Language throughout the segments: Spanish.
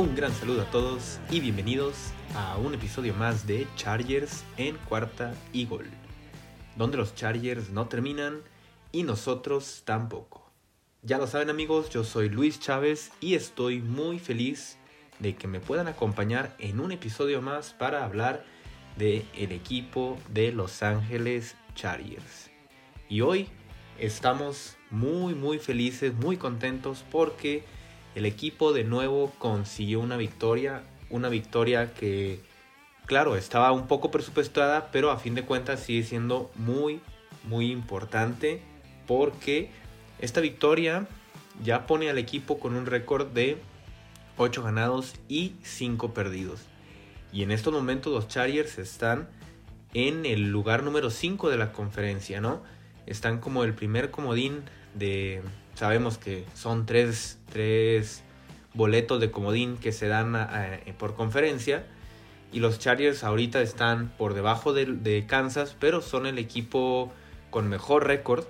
Un gran saludo a todos y bienvenidos a un episodio más de Chargers en cuarta gol, donde los Chargers no terminan y nosotros tampoco. Ya lo saben amigos, yo soy Luis Chávez y estoy muy feliz de que me puedan acompañar en un episodio más para hablar de el equipo de Los Ángeles Chargers. Y hoy estamos muy muy felices, muy contentos porque el equipo de nuevo consiguió una victoria, una victoria que claro, estaba un poco presupuestada, pero a fin de cuentas sigue siendo muy muy importante porque esta victoria ya pone al equipo con un récord de 8 ganados y 5 perdidos. Y en estos momentos los Chargers están en el lugar número 5 de la conferencia, ¿no? Están como el primer comodín de... Sabemos que son tres, boletos de comodín que se dan por conferencia. Y los Chargers ahorita están por debajo de, Kansas, pero son el equipo con mejor récord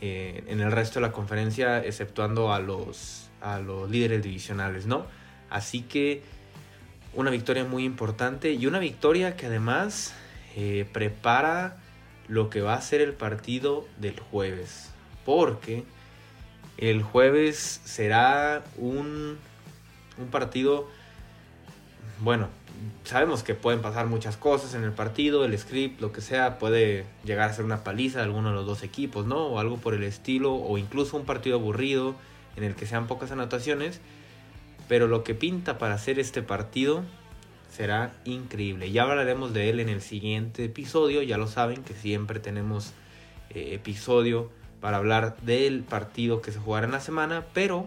eh, en el resto de la conferencia, exceptuando a los, a los líderes divisionales, ¿no? Así que una victoria muy importante y una victoria que además eh, prepara lo que va a ser el partido del jueves. Porque el jueves será un, un partido, bueno, sabemos que pueden pasar muchas cosas en el partido, el script, lo que sea, puede llegar a ser una paliza de alguno de los dos equipos, ¿no? O algo por el estilo, o incluso un partido aburrido en el que sean pocas anotaciones. Pero lo que pinta para hacer este partido será increíble. Ya hablaremos de él en el siguiente episodio. Ya lo saben que siempre tenemos eh, episodio para hablar del partido que se jugará en la semana. Pero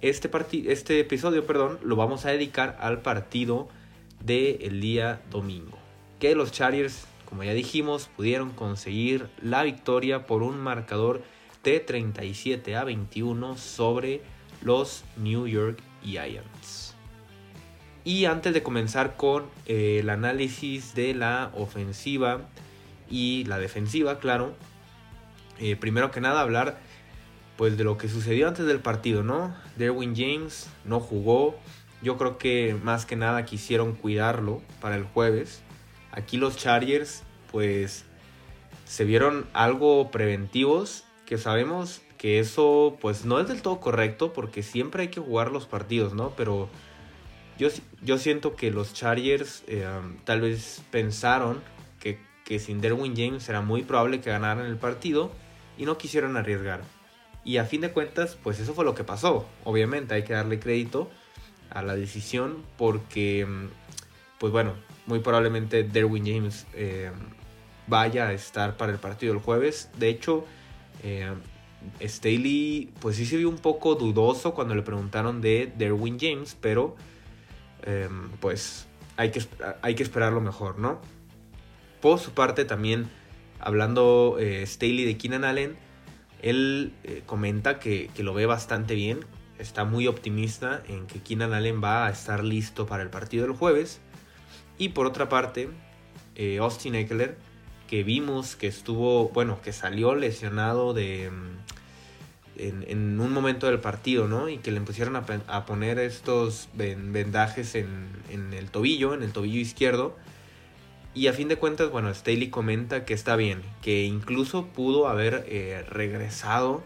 este, este episodio perdón, lo vamos a dedicar al partido del día domingo. Que los Chargers, como ya dijimos, pudieron conseguir la victoria por un marcador de 37 a 21 sobre los New York Giants. Y antes de comenzar con eh, el análisis de la ofensiva y la defensiva, claro, eh, primero que nada hablar pues de lo que sucedió antes del partido, ¿no? Derwin James no jugó. Yo creo que más que nada quisieron cuidarlo para el jueves. Aquí los Chargers pues se vieron algo preventivos que sabemos que eso pues no es del todo correcto porque siempre hay que jugar los partidos, ¿no? Pero yo, yo siento que los Chargers eh, tal vez pensaron que, que sin Derwin James era muy probable que ganaran el partido y no quisieron arriesgar. Y a fin de cuentas, pues eso fue lo que pasó. Obviamente hay que darle crédito a la decisión porque, pues bueno, muy probablemente Derwin James eh, vaya a estar para el partido el jueves. De hecho, eh, Staley pues sí se vio un poco dudoso cuando le preguntaron de Derwin James, pero em, pues hay que, hay que esperar lo mejor, ¿no? Por su parte también, hablando eh, Staley de Keenan Allen, él eh, comenta que, lo ve bastante bien, está muy optimista en que Keenan Allen va a estar listo para el partido del jueves. Y por otra parte, eh, Austin Eckler, que vimos que estuvo, bueno, que salió lesionado de, en, un momento del partido, ¿no? Y que le pusieron a, poner estos vendajes en, el tobillo, en el tobillo izquierdo. Y a fin de cuentas, bueno, Staley comenta que está bien, que incluso pudo haber eh, regresado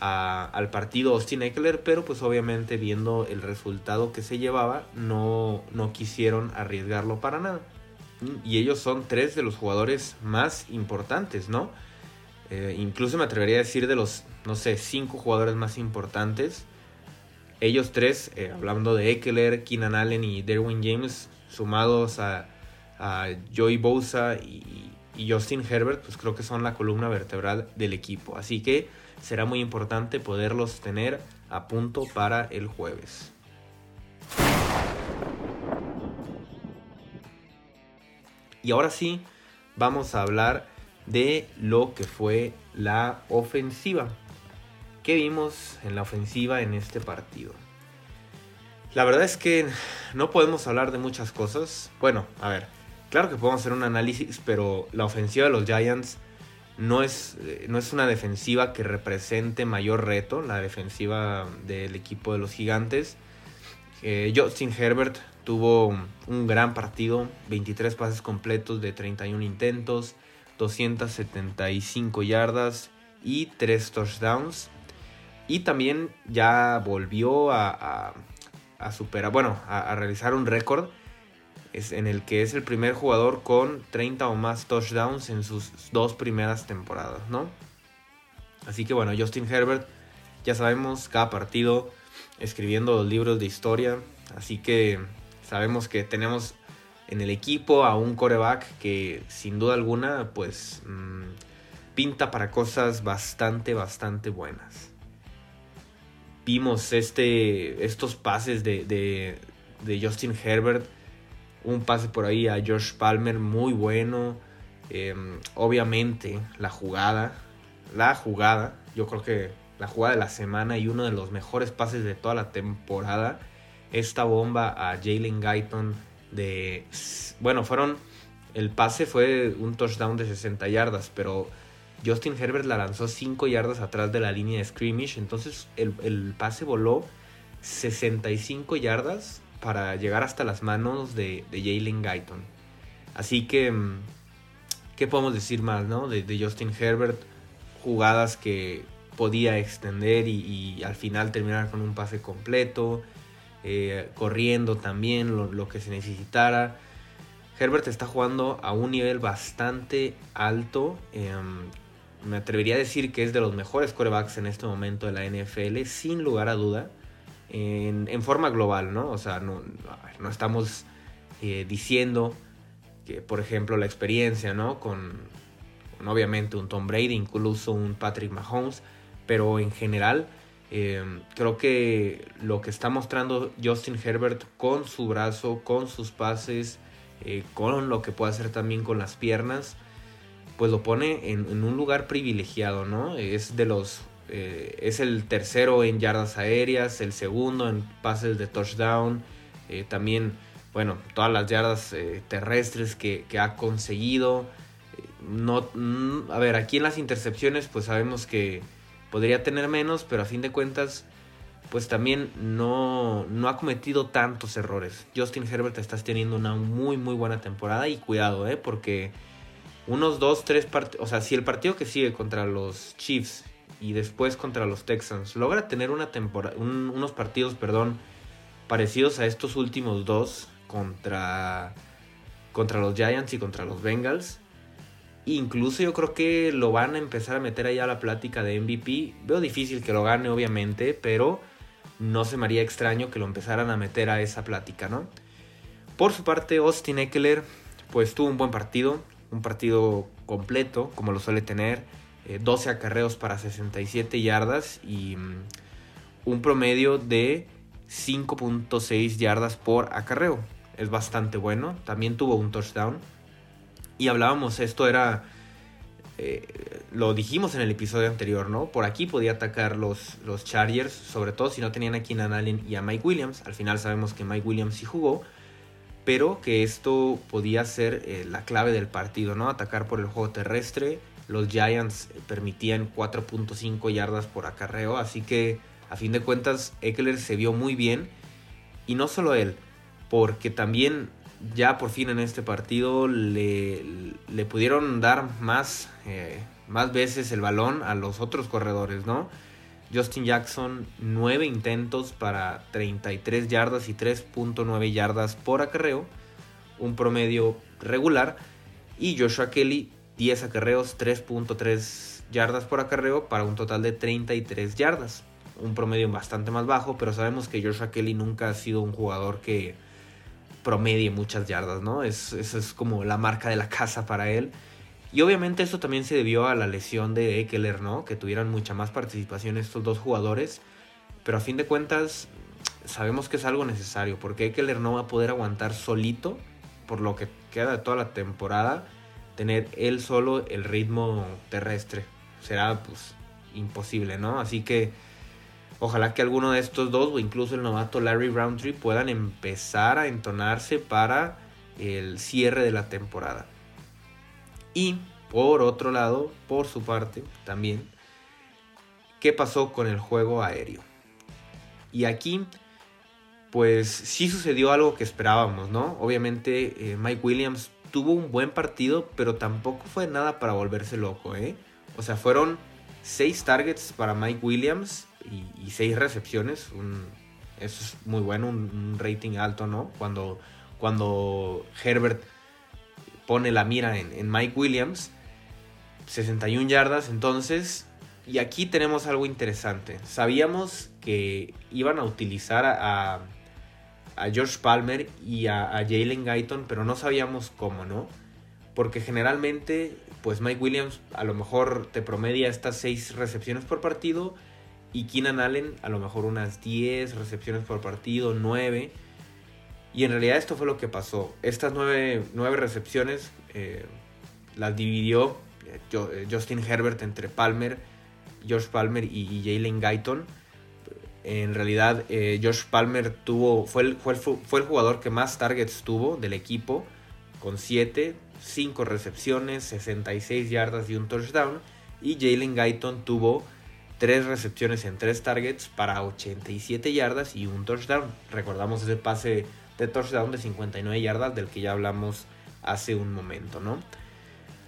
al partido Austin Eckler, pero pues obviamente viendo el resultado que se llevaba, no, no quisieron arriesgarlo para nada. Y ellos son tres de los jugadores más importantes, ¿no? Eh, incluso me atrevería a decir de los, no sé, cinco jugadores más importantes. Ellos tres, eh, hablando de Eckler, Keenan Allen y Derwin James, sumados a, a Joey Bosa y, Justin Herbert, pues creo que son la columna vertebral del equipo. Así que será muy importante poderlos tener a punto para el jueves. Y ahora sí, vamos a hablar de lo que fue la ofensiva. ¿Qué vimos en la ofensiva en este partido? La verdad es que no podemos hablar de muchas cosas. Bueno, a ver, claro que podemos hacer un análisis, pero la ofensiva de los Giants no es, eh, no es una defensiva que represente mayor reto, la defensiva del equipo de los gigantes. Eh, Justin Herbert tuvo un gran partido, 23 pases completos de 31 intentos, 275 yardas y 3 touchdowns. Y también ya volvió a, superar, bueno, a, realizar un récord en el que es el primer jugador con 30 o más touchdowns en sus dos primeras temporadas, ¿no? Así que bueno, Justin Herbert, ya sabemos, cada partido escribiendo los libros de historia, así que sabemos que tenemos en el equipo a un coreback que sin duda alguna pues mm, pinta para cosas bastante, bastante buenas. Vimos este, estos pases de, Justin Herbert, un pase por ahí a Josh Palmer muy bueno. Em, obviamente la jugada, la jugada, yo creo que la jugada de la semana y uno de los mejores pases de toda la temporada. Esta bomba a Jalen Guyton de... Bueno, fueron... El pase fue un touchdown de 60 yardas, pero Justin Herbert la lanzó 5 yardas atrás de la línea de scrimmage. Entonces el, pase voló 65 yardas para llegar hasta las manos de, de Jalen Guyton. Así que, mm, ¿qué podemos decir más no? de, Justin Herbert? Jugadas que podía extender y, al final terminar con un pase completo. Eh, corriendo también lo, que se necesitara. Herbert está jugando a un nivel bastante alto. Em, me atrevería a decir que es de los mejores corebacks en este momento de la NFL, sin lugar a duda. En, forma global, ¿no? O sea, no, estamos eh, diciendo que, por ejemplo, la experiencia, ¿no? Con, con, obviamente un Tom Brady, incluso un Patrick Mahomes, pero en general Em, creo que lo que está mostrando Justin Herbert con su brazo, con sus pases, eh, con lo que puede hacer también con las piernas, pues lo pone en, un lugar privilegiado, ¿no? Es de los eh, es el tercero en yardas aéreas, el segundo en pases de touchdown, eh, también, bueno, todas las yardas terrestres que, ha conseguido. No, mm, a ver, aquí en las intercepciones, pues sabemos que podría tener menos, pero a fin de cuentas, pues también no, no ha cometido tantos errores. Justin Herbert está teniendo una muy, muy buena temporada y cuidado, ¿eh? Porque unos dos, tres partidos, o sea, si el partido que sigue contra los Chiefs y después contra los Texans logra tener una temporada, unos partidos, perdón, parecidos a estos últimos dos contra, contra los Giants y contra los Bengals, Incluso yo creo que lo van a empezar a meter ahí a la plática de MVP. Veo difícil que lo gane, obviamente, pero no se me haría extraño que lo empezaran a meter a esa plática, ¿no? Por su parte, Austin Eckler, pues tuvo un buen partido, un partido completo, como lo suele tener, 12 eh, acarreos para 67 yardas y mm, un promedio de 5.6 yardas por acarreo. Es bastante bueno, también tuvo un touchdown. Y hablábamos, esto era, eh, lo dijimos en el episodio anterior, ¿no? Por aquí podía atacar los, los Chargers, sobre todo si no tenían a Keenan Allen y a Mike Williams. Al final sabemos que Mike Williams sí jugó, pero que esto podía ser eh, la clave del partido, ¿no? Atacar por el juego terrestre. Los Giants permitían 4.5 yardas por acarreo, así que a fin de cuentas Eckler se vio muy bien. Y no solo él, porque también ya por fin en este partido le, le pudieron dar más, eh, más veces el balón a los otros corredores, ¿no? Justin Jackson, 9 intentos para 33 yardas y 3.9 yardas por acarreo, un promedio regular. Y Joshua Kelly, 10 acarreos, 3.3 yardas por acarreo para un total de 33 yardas. Un promedio bastante más bajo, pero sabemos que Joshua Kelly nunca ha sido un jugador que, promedie muchas yardas, ¿no? Es, eso es como la marca de la casa para él. Y obviamente eso también se debió a la lesión de Eckler, ¿no? Que tuvieran mucha más participación estos dos jugadores. Pero a fin de cuentas, sabemos que es algo necesario, porque Eckler no va a poder aguantar solito, por lo que queda de toda la temporada, tener él solo el ritmo terrestre. Será pues imposible, ¿no? Así que Ojalá que alguno de estos dos o incluso el novato Larry Roundtree puedan empezar a entonarse para el cierre de la temporada. Y por otro lado, por su parte, también, ¿qué pasó con el juego aéreo? Y aquí pues sí sucedió algo que esperábamos, ¿no? Obviamente eh, Mike Williams tuvo un buen partido, pero tampoco fue nada para volverse loco, ¿eh? O sea, fueron seis targets para Mike Williams y, seis recepciones. eso es muy bueno, un, rating alto, ¿no? Cuando, cuando Herbert pone la mira en, Mike Williams, 61 yardas, entonces... Y aquí tenemos algo interesante. Sabíamos que iban a utilizar a George Palmer y a, Jalen Guyton, pero no sabíamos cómo, ¿no? Porque generalmente, pues Mike Williams a lo mejor te promedia estas 6 recepciones por partido y Keenan Allen a lo mejor unas 10 recepciones por partido, 9. Y en realidad esto fue lo que pasó. Estas 9, recepciones eh, las dividió eh, eh, Justin Herbert entre Palmer, George Palmer y, y Jalen Guyton en realidad, eh, Josh Palmer tuvo, fue el, fue, fue el jugador que más targets tuvo del equipo, con 7, 5 recepciones, 66 yardas y un touchdown. Y Jalen Guyton tuvo 3 recepciones en 3 targets para 87 yardas y un touchdown. Recordamos ese pase de touchdown de 59 yardas del que ya hablamos hace un momento, ¿no?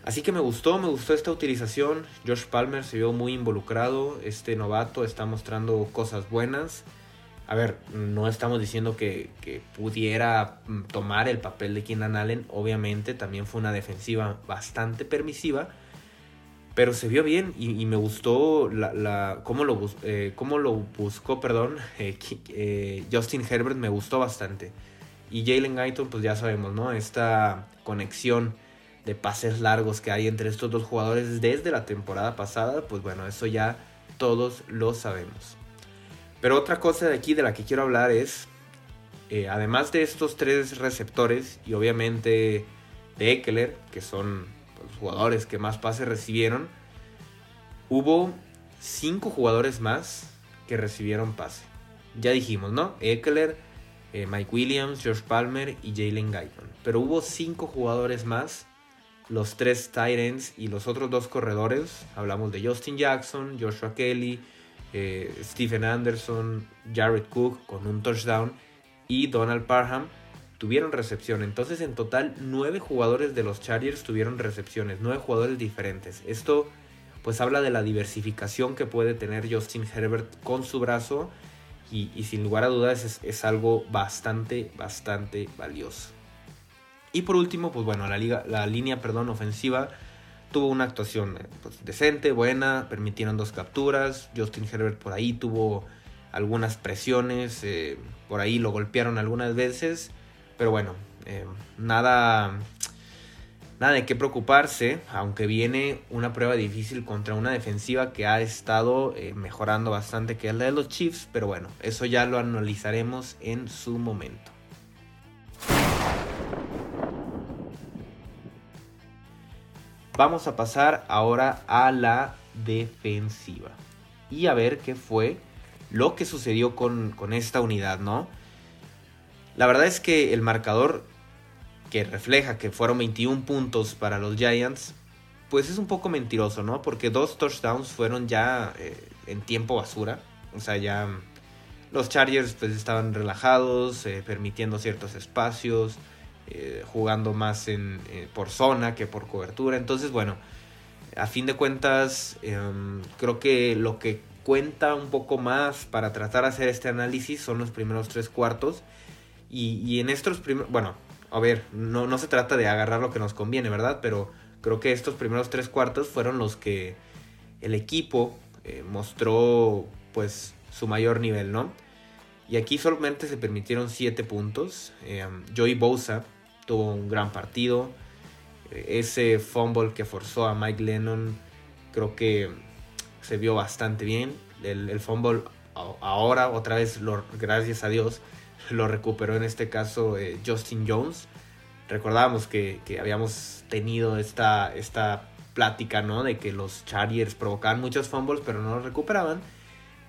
Así que me gustó, me gustó esta utilización. Josh Palmer se vio muy involucrado. Este novato está mostrando cosas buenas. A ver, no estamos diciendo que, pudiera mm, tomar el papel de Keenan Allen. Obviamente también fue una defensiva bastante permisiva. Pero se vio bien y, me gustó la, cómo, lo, eh, cómo, lo, buscó perdón, eh, eh, Justin Herbert. Me gustó bastante. Y Jalen Guyton, pues ya sabemos, ¿no? Esta conexión de pases largos que hay entre estos dos jugadores desde la temporada pasada, pues bueno, eso ya todos lo sabemos. Pero otra cosa de aquí de la que quiero hablar es, eh, además de estos tres receptores y obviamente de Eckler, que son los jugadores que más pases recibieron, hubo cinco jugadores más que recibieron pase. Ya dijimos, ¿no? Eckler, eh, Mike Williams, George Palmer y Jalen Guyton. Pero hubo cinco jugadores más los tres Titans y los otros dos corredores, hablamos de Justin Jackson, Joshua Kelly, eh, Stephen Anderson, Jared Cook con un touchdown y Donald Parham tuvieron recepción. Entonces en total nueve jugadores de los Chargers tuvieron recepciones, nueve jugadores diferentes. Esto pues habla de la diversificación que puede tener Justin Herbert con su brazo y, sin lugar a dudas es algo bastante, bastante valioso. Y por último, pues bueno, la, liga, la línea perdón, ofensiva tuvo una actuación eh, pues, decente, buena, permitieron dos capturas. Justin Herbert por ahí tuvo algunas presiones, eh, por ahí lo golpearon algunas veces, pero bueno, eh, nada, nada de qué preocuparse, aunque viene una prueba difícil contra una defensiva que ha estado mejorando bastante, que es la de los Chiefs, pero bueno, eso ya lo analizaremos en su momento. Vamos a pasar ahora a la defensiva. Y a ver qué fue lo que sucedió con, esta unidad, ¿no? La verdad es que el marcador que refleja que fueron 21 puntos para los Giants, pues es un poco mentiroso, ¿no? Porque dos touchdowns fueron ya eh, en tiempo basura. O sea, ya los Chargers pues estaban relajados, eh, permitiendo ciertos espacios. Eh, jugando más en, eh, por zona que por cobertura. Entonces, bueno, a fin de cuentas, em, creo que lo que cuenta un poco más para tratar de hacer este análisis son los primeros tres cuartos. Y, en estos primeros, bueno, a ver, no, no se trata de agarrar lo que nos conviene, ¿verdad? Pero creo que estos primeros tres cuartos fueron los que el equipo eh, mostró pues su mayor nivel, ¿no? Y aquí solamente se permitieron 7 puntos. Em, Joey Bosa tuvo un gran partido. Ese fumble que forzó a Mike Lennon creo que se vio bastante bien. El, fumble ahora otra vez, gracias a Dios, lo recuperó en este caso eh, Justin Jones. Recordábamos que, habíamos tenido esta, esta plática, ¿no? De que los Chargers provocaban muchos fumbles pero no los recuperaban.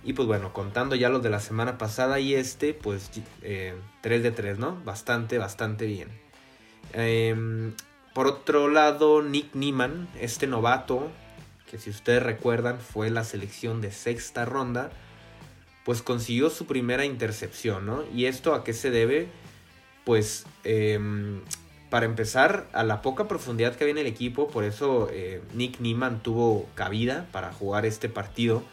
Y pues bueno, contando ya los de la semana pasada y este, pues 3 eh, de 3, ¿no? Bastante, bastante bien. Em, por otro lado, Nick Nieman, este novato, que si ustedes recuerdan fue la selección de sexta ronda, pues consiguió su primera intercepción, ¿no? ¿Y esto a qué se debe? Pues em, para empezar, a la poca profundidad que había en el equipo, por eso eh, Nick Niemann tuvo cabida para jugar este partido.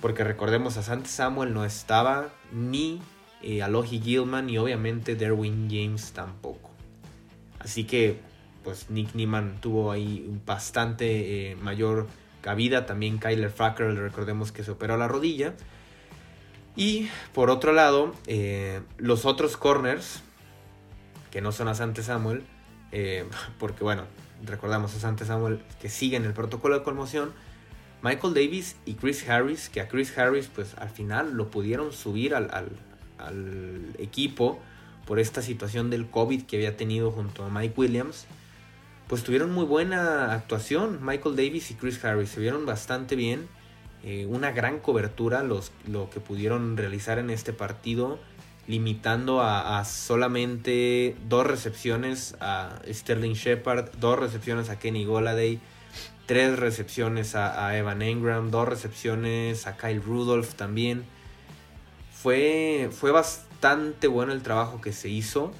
Porque recordemos, a Sante Samuel no estaba, ni eh, Gilman, y obviamente Derwin James tampoco. Así que, pues Nick Niemann tuvo ahí bastante eh, mayor cabida. También Kyler Fackrell, recordemos que se operó la rodilla. Y por otro lado, eh, los otros corners, que no son a Sante Samuel, eh, porque bueno, recordamos a Sante Samuel que siguen el protocolo de conmoción, Michael Davis y Chris Harris, que a Chris Harris pues al final lo pudieron subir al, al equipo por esta situación del COVID que había tenido junto a Mike Williams, pues tuvieron muy buena actuación Michael Davis y Chris Harris, se vieron bastante bien eh, una gran cobertura los, lo que pudieron realizar en este partido, limitando a, solamente dos recepciones a Sterling Shepard, dos recepciones a Kenny Goladay, tres recepciones a, Evan Engram, dos recepciones a Kyle Rudolph también. Fue, fue bastante bueno el trabajo que se hizo.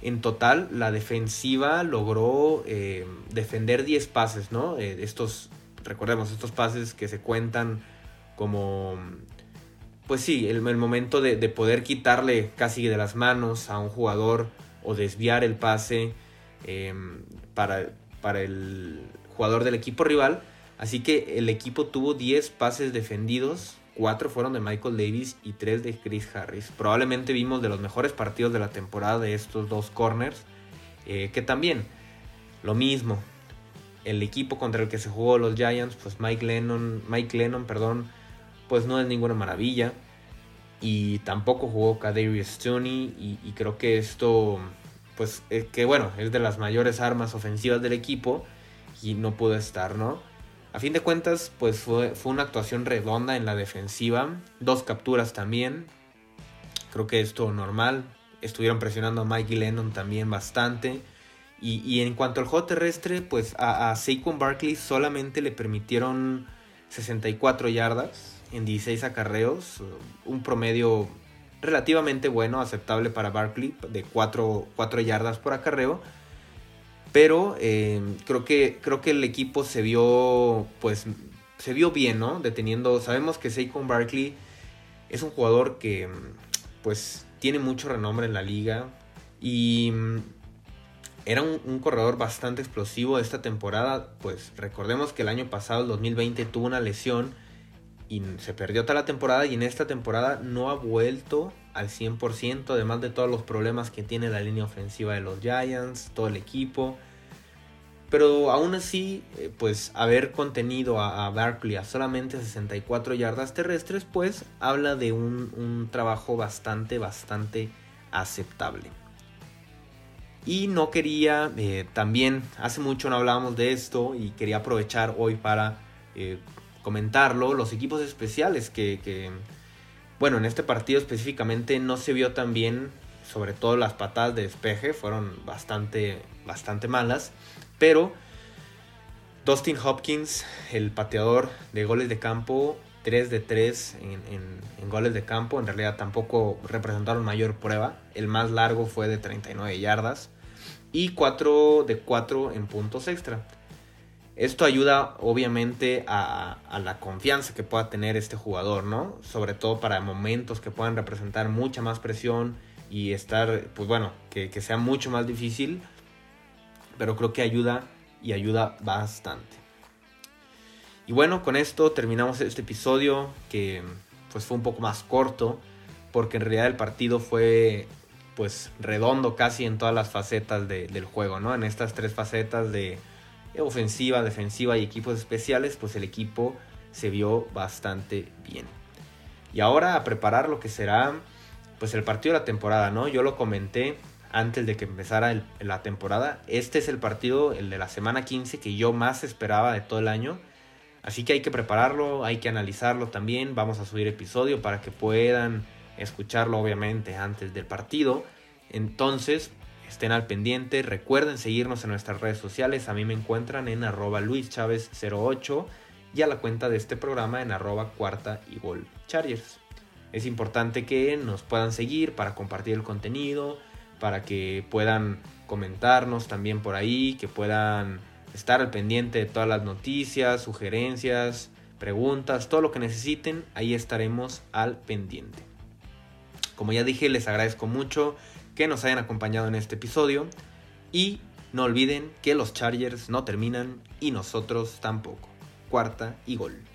En total, la defensiva logró eh, defender 10 pases, ¿no? Eh, estos recordemos, estos pases que se cuentan como, pues sí, el, momento de, poder quitarle casi de las manos a un jugador o desviar el pase em, para, para el jugador del equipo rival. Así que el equipo tuvo 10 pases defendidos, 4 fueron de Michael Davis y 3 de Chris Harris. Probablemente vimos de los mejores partidos de la temporada de estos dos corners, eh, que también lo mismo, el equipo contra el que se jugó los Giants, pues Mike Lennon, Mike Lennon, perdón, pues no es ninguna maravilla. Y tampoco jugó Kadarius Stoney y, creo que esto, pues es que bueno, es de las mayores armas ofensivas del equipo y no pudo estar, ¿no? A fin de cuentas, pues fue, fue una actuación redonda en la defensiva, dos capturas también, creo que esto normal, estuvieron presionando a Mike Lennon también bastante y, en cuanto al juego terrestre, pues a, a Saquon Barkley solamente le permitieron 64 yardas en 16 acarreos, un promedio relativamente bueno, aceptable para Barkley, de 4, yardas por acarreo. Pero eh, creo, que, creo que el equipo se vio, pues, se vio bien, ¿no? Deteniendo, sabemos que Saquon Barkley es un jugador que, pues, tiene mucho renombre en la liga y era un, corredor bastante explosivo esta temporada. Pues recordemos que el año pasado, el 2020, tuvo una lesión y se perdió toda la temporada. Y en esta temporada no ha vuelto al 100%, además de todos los problemas que tiene la línea ofensiva de los Giants, todo el equipo. Pero aún así, eh, pues haber contenido a, Barkley a solamente 64 yardas terrestres, pues habla de un, un trabajo bastante, bastante aceptable. Y no quería, eh, también hace mucho no hablábamos de esto y quería aprovechar hoy para eh, comentarlo, los equipos especiales que, bueno, en este partido específicamente no se vio tan bien, sobre todo las patadas de despeje fueron bastante, bastante malas, pero Dustin Hopkins, el pateador de goles de campo, 3 de 3 en, goles de campo. En realidad tampoco representaron mayor prueba. El más largo fue de 39 yardas y 4 de 4 en puntos extra. Esto ayuda obviamente a, la confianza que pueda tener este jugador, ¿no? Sobre todo para momentos que puedan representar mucha más presión y estar, pues bueno, que, sea mucho más difícil. Pero creo que ayuda y ayuda bastante. Y bueno, con esto terminamos este episodio que pues fue un poco más corto porque en realidad el partido fue pues redondo casi en todas las facetas del juego, ¿no? En estas tres facetas de ofensiva, defensiva y equipos especiales, pues el equipo se vio bastante bien. Y ahora a preparar lo que será pues el partido de la temporada, ¿no? Yo lo comenté antes de que empezara la temporada. Este es el partido, el de la semana 15, que yo más esperaba de todo el año. Así que hay que prepararlo, hay que analizarlo también. Vamos a subir episodio para que puedan escucharlo obviamente antes del partido. Entonces, estén al pendiente. Recuerden seguirnos en nuestras redes sociales. A mí me encuentran en arroba luischavez08 y a la cuenta de este programa en arroba cuarta y chargers. Es importante que nos puedan seguir para compartir el contenido, para que puedan comentarnos también por ahí, que puedan estar al pendiente de todas las noticias, sugerencias, preguntas, todo lo que necesiten, ahí estaremos al pendiente. Como ya dije, les agradezco mucho que nos hayan acompañado en este episodio y no olviden que los Chargers no terminan y nosotros tampoco. Cuarta y gol.